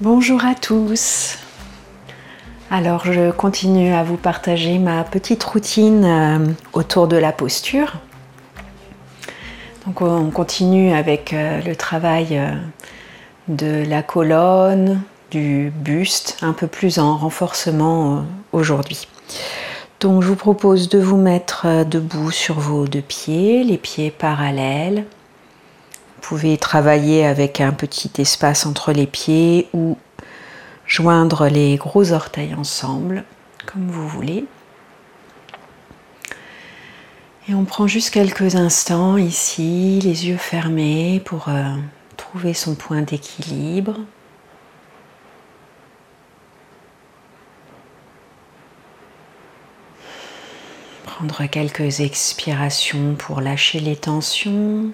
Bonjour à tous. Alors je continue à vous partager ma petite routine euh, autour de la posture. Donc on continue avec euh, le travail euh, de la colonne, du buste, un peu plus en renforcement aujourd'hui. Donc je vous propose de vous mettre debout sur vos deux pieds, les pieds parallèles, pouvez travailler avec un petit espace entre les pieds ou joindre les gros orteils ensemble, comme vous voulez. Et on prend juste quelques instants ici, les yeux fermés, pour euh, trouver son point d'équilibre. Prendre quelques expirations pour lâcher les tensions.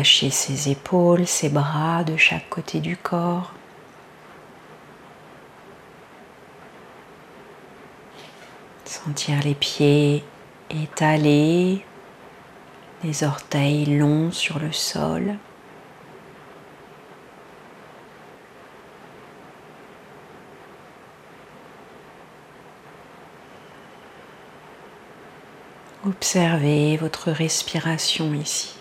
Relâchez ses épaules, ses bras de chaque côté du corps. Sentir les pieds étalés, les orteils longs sur le sol. Observez votre respiration ici.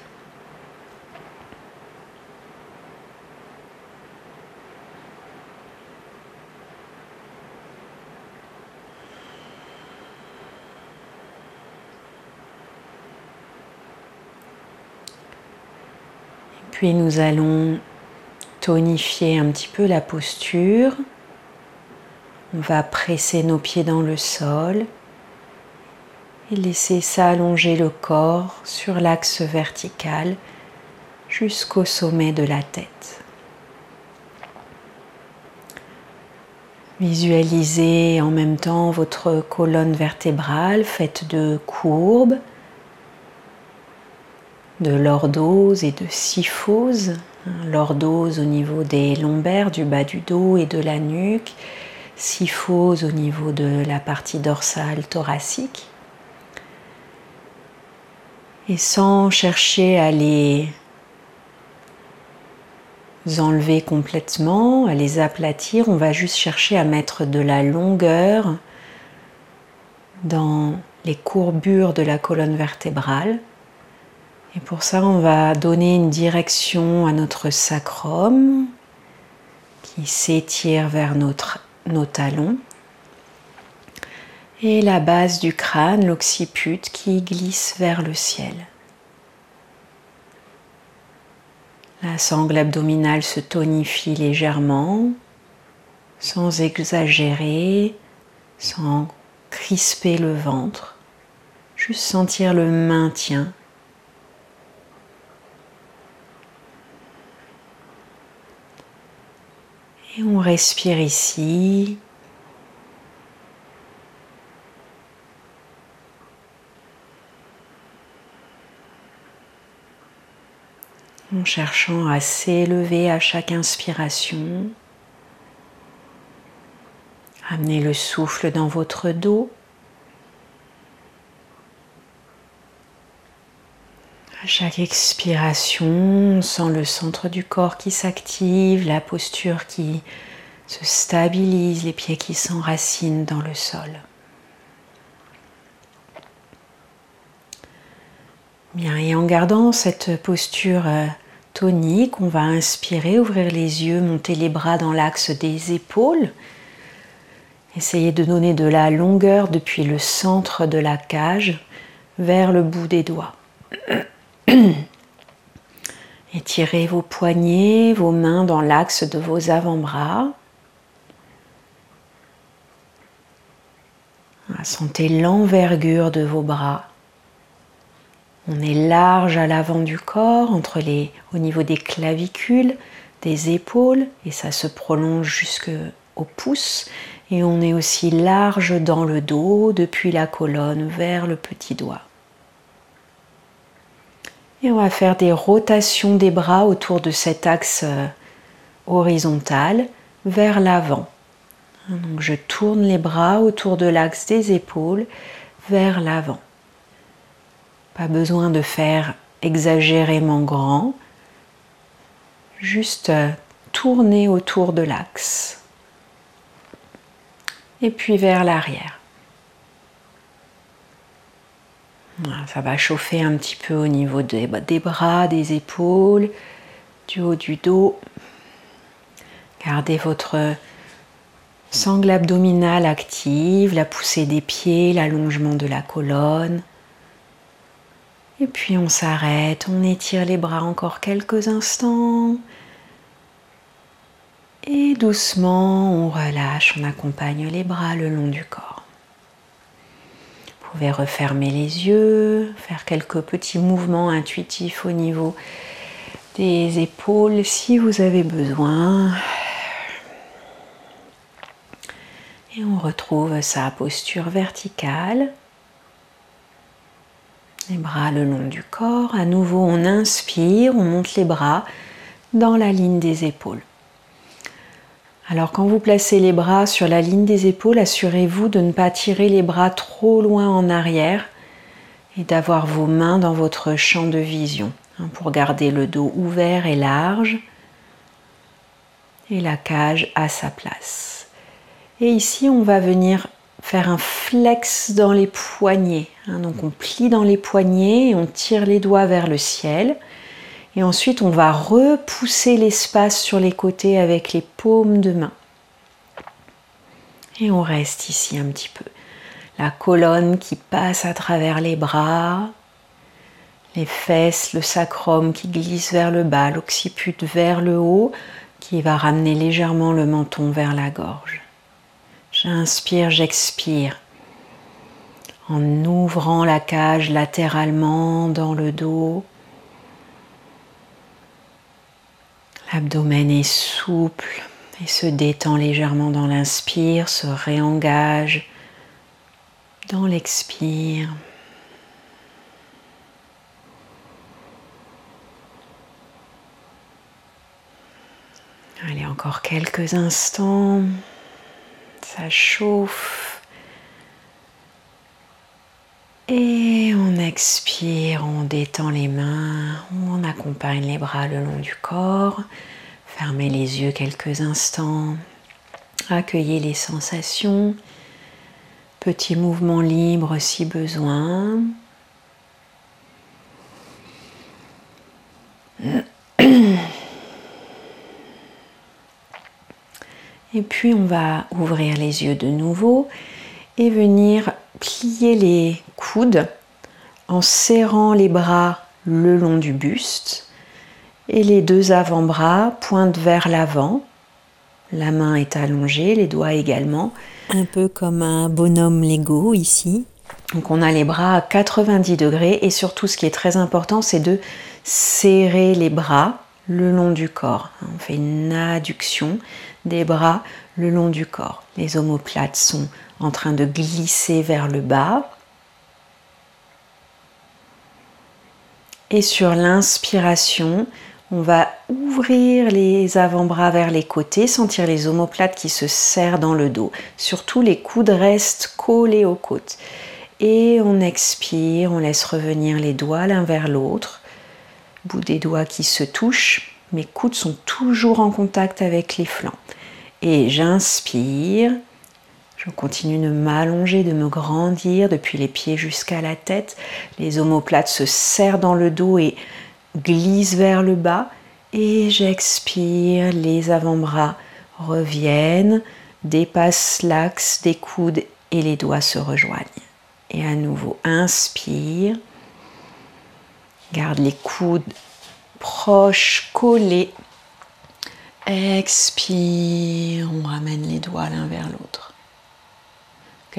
Puis nous allons tonifier un petit peu la posture. On va presser nos pieds dans le sol et laisser s'allonger le corps sur l'axe vertical jusqu'au sommet de la tête. Visualisez en même temps votre colonne vertébrale faite de courbes de lordose et de syphose. Lordose au niveau des lombaires, du bas du dos et de la nuque. Syphose au niveau de la partie dorsale thoracique. Et sans chercher à les enlever complètement, à les aplatir, on va juste chercher à mettre de la longueur dans les courbures de la colonne vertébrale et pour ça, on va donner une direction à notre sacrum qui s'étire vers nos talons. Et la base du crâne, l'occiput, qui glisse vers le ciel. La sangle abdominale se tonifie légèrement, sans exagérer, sans crisper le ventre. Juste sentir le maintien Et on respire ici. En cherchant à s'élever à chaque inspiration. Amenez le souffle dans votre dos. Chaque expiration, on sent le centre du corps qui s'active, la posture qui se stabilise, les pieds qui s'enracinent dans le sol. Bien, et en gardant cette posture euh, tonique, on va inspirer, ouvrir les yeux, monter les bras dans l'axe des épaules. Essayez de donner de la longueur depuis le centre de la cage vers le bout des doigts. Étirez vos poignets, vos mains dans l'axe de vos avant-bras. Sentez l'envergure de vos bras. On est large à l'avant du corps, entre les, au niveau des clavicules, des épaules, et ça se prolonge jusqu'au pouce. Et on est aussi large dans le dos, depuis la colonne vers le petit doigt. Et on va faire des rotations des bras autour de cet axe euh, horizontal vers l'avant. Donc je tourne les bras autour de l'axe des épaules vers l'avant. Pas besoin de faire exagérément grand, juste euh, tourner autour de l'axe et puis vers l'arrière. Ça va chauffer un petit peu au niveau des, bras, des épaules, du haut du dos. Gardez votre sangle abdominale active, la poussée des pieds, l'allongement de la colonne. Et puis on s'arrête, on étire les bras encore quelques instants. Et doucement, on relâche, on accompagne les bras le long du corps. Pouvez refermer les yeux, faire quelques petits mouvements intuitifs au niveau des épaules si vous avez besoin. Et on retrouve sa posture verticale. Les bras le long du corps. À nouveau, on inspire, on monte les bras dans la ligne des épaules. Alors quand vous placez les bras sur la ligne des épaules, assurez-vous de ne pas tirer les bras trop loin en arrière et d'avoir vos mains dans votre champ de vision hein, pour garder le dos ouvert et large et la cage à sa place. Et ici, on va venir faire un flex dans les poignets. Hein. donc on plie dans les poignets et on tire les doigts vers le ciel. Et ensuite, on va repousser l'espace sur les côtés avec les paumes de main. Et on reste ici un petit peu. La colonne qui passe à travers les bras, les fesses, le sacrum qui glisse vers le bas, l'occiput vers le haut, qui va ramener légèrement le menton vers la gorge. J'inspire, j'expire en ouvrant la cage latéralement dans le dos. L'abdomen est souple et se détend légèrement dans l'inspire, se réengage dans l'expire. Allez, encore quelques instants. Ça chauffe. Et on expire, on détend les mains, on accompagne les bras le long du corps. Fermez les yeux quelques instants. Accueillez les sensations. Petit mouvement libre si besoin. Et puis on va ouvrir les yeux de nouveau et venir plier les coudes en serrant les bras le long du buste et les deux avant-bras pointent vers l'avant. La main est allongée, les doigts également, un peu comme un bonhomme Lego ici. Donc on a les bras à 90 degrés et surtout ce qui est très important c'est de serrer les bras le long du corps. On fait une adduction des bras le long du corps. Les omoplates sont en train de glisser vers le bas. Et sur l'inspiration, on va ouvrir les avant-bras vers les côtés, sentir les omoplates qui se serrent dans le dos. Surtout les coudes restent collés aux côtes. Et on expire, on laisse revenir les doigts l'un vers l'autre. Bout des doigts qui se touchent. Mes coudes sont toujours en contact avec les flancs. Et j'inspire. Je continue de m'allonger, de me grandir depuis les pieds jusqu'à la tête. Les omoplates se serrent dans le dos et glissent vers le bas. Et j'expire, les avant-bras reviennent, dépassent l'axe des coudes et les doigts se rejoignent. Et à nouveau, inspire. Garde les coudes proches, collés Expire, on ramène les doigts l'un vers l'autre.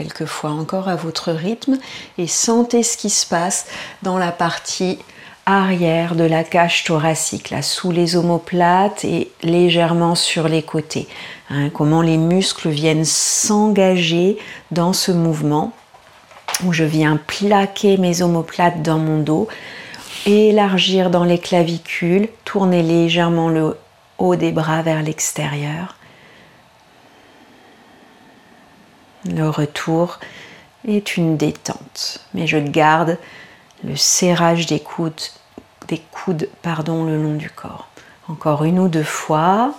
Quelquefois encore à votre rythme et sentez ce qui se passe dans la partie arrière de la cage thoracique, là sous les omoplates et légèrement sur les côtés. Hein, comment les muscles viennent s'engager dans ce mouvement où je viens plaquer mes omoplates dans mon dos, élargir dans les clavicules, tourner légèrement le haut des bras vers l'extérieur. Le retour est une détente, mais je garde le serrage des coudes, des coudes pardon, le long du corps. Encore une ou deux fois.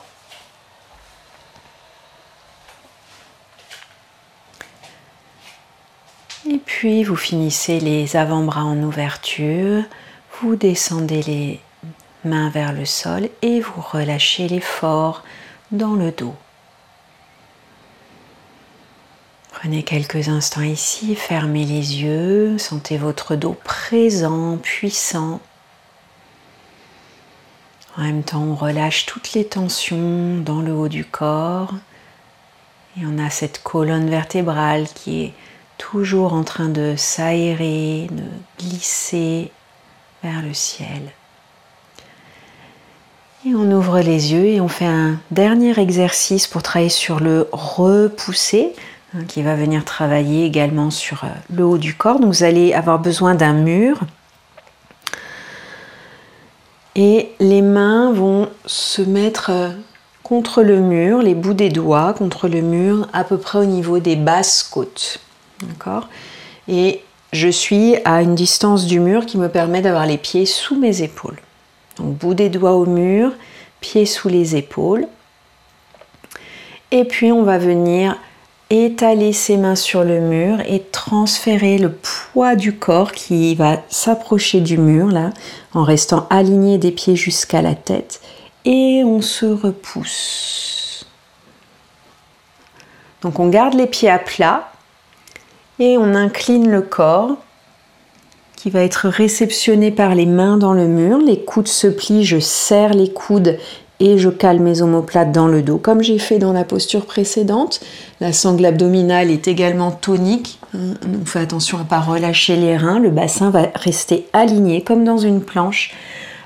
Et puis vous finissez les avant-bras en ouverture, vous descendez les mains vers le sol et vous relâchez l'effort dans le dos. Prenez quelques instants ici, fermez les yeux, sentez votre dos présent, puissant. En même temps, on relâche toutes les tensions dans le haut du corps. Et on a cette colonne vertébrale qui est toujours en train de s'aérer, de glisser vers le ciel. Et on ouvre les yeux et on fait un dernier exercice pour travailler sur le repousser, qui va venir travailler également sur euh, le haut du corps. Donc vous allez avoir besoin d'un mur. Et les mains vont se mettre euh, contre le mur, les bouts des doigts contre le mur, à peu près au niveau des basses côtes. D'accord? Et je suis à une distance du mur qui me permet d'avoir les pieds sous mes épaules. Donc bout des doigts au mur, pieds sous les épaules. Et puis on va venir étaler ses mains sur le mur et transférer le poids du corps qui va s'approcher du mur là en restant aligné des pieds jusqu'à la tête et on se repousse. Donc on garde les pieds à plat et on incline le corps qui va être réceptionné par les mains dans le mur. Les coudes se plient, je serre les coudes et je cale mes omoplates dans le dos, comme j'ai fait dans la posture précédente. La sangle abdominale est également tonique. On fait attention à ne pas relâcher les reins. Le bassin va rester aligné comme dans une planche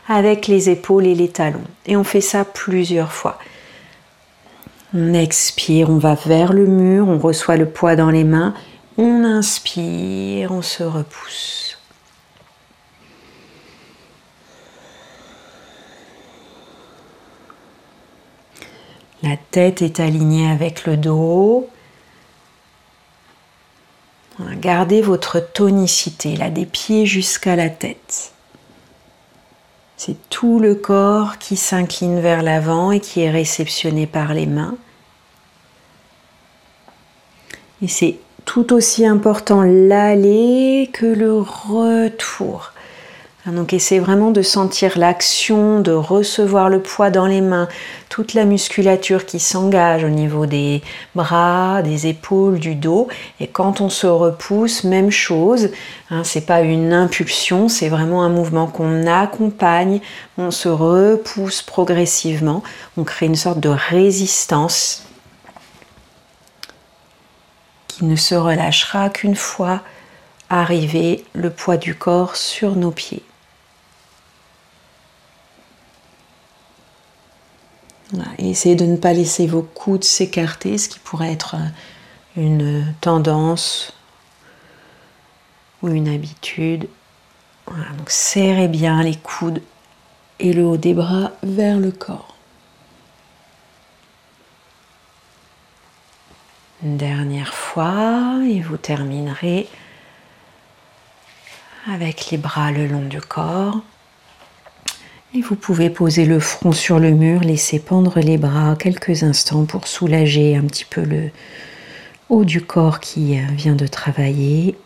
avec les épaules et les talons. Et on fait ça plusieurs fois. On expire, on va vers le mur, on reçoit le poids dans les mains on inspire, on se repousse. La tête est alignée avec le dos. Gardez votre tonicité, là des pieds jusqu'à la tête. C'est tout le corps qui s'incline vers l'avant et qui est réceptionné par les mains. Et c'est tout aussi important l'aller que le retour. Hein, donc essayez vraiment de sentir l'action, de recevoir le poids dans les mains, toute la musculature qui s'engage au niveau des bras, des épaules, du dos. Et quand on se repousse, même chose. Hein, c'est pas une impulsion, c'est vraiment un mouvement qu'on accompagne. On se repousse progressivement. On crée une sorte de résistance qui ne se relâchera qu'une fois arrivé le poids du corps sur nos pieds. Essayez de ne pas laisser vos coudes s'écarter, ce qui pourrait être une tendance ou une habitude. serrez bien les coudes et le haut des bras vers le corps. Une dernière fois et vous terminerez avec les bras le long du corps. Et vous pouvez poser le front sur le mur, laisser pendre les bras quelques instants pour soulager un petit peu le haut du corps qui vient de travailler.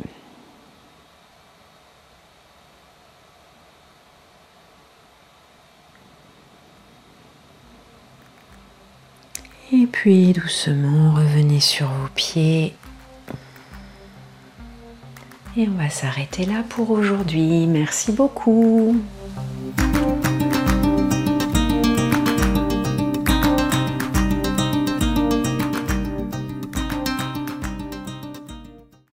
Et puis doucement, revenez sur vos pieds. Et on va s'arrêter là pour aujourd'hui. Merci beaucoup.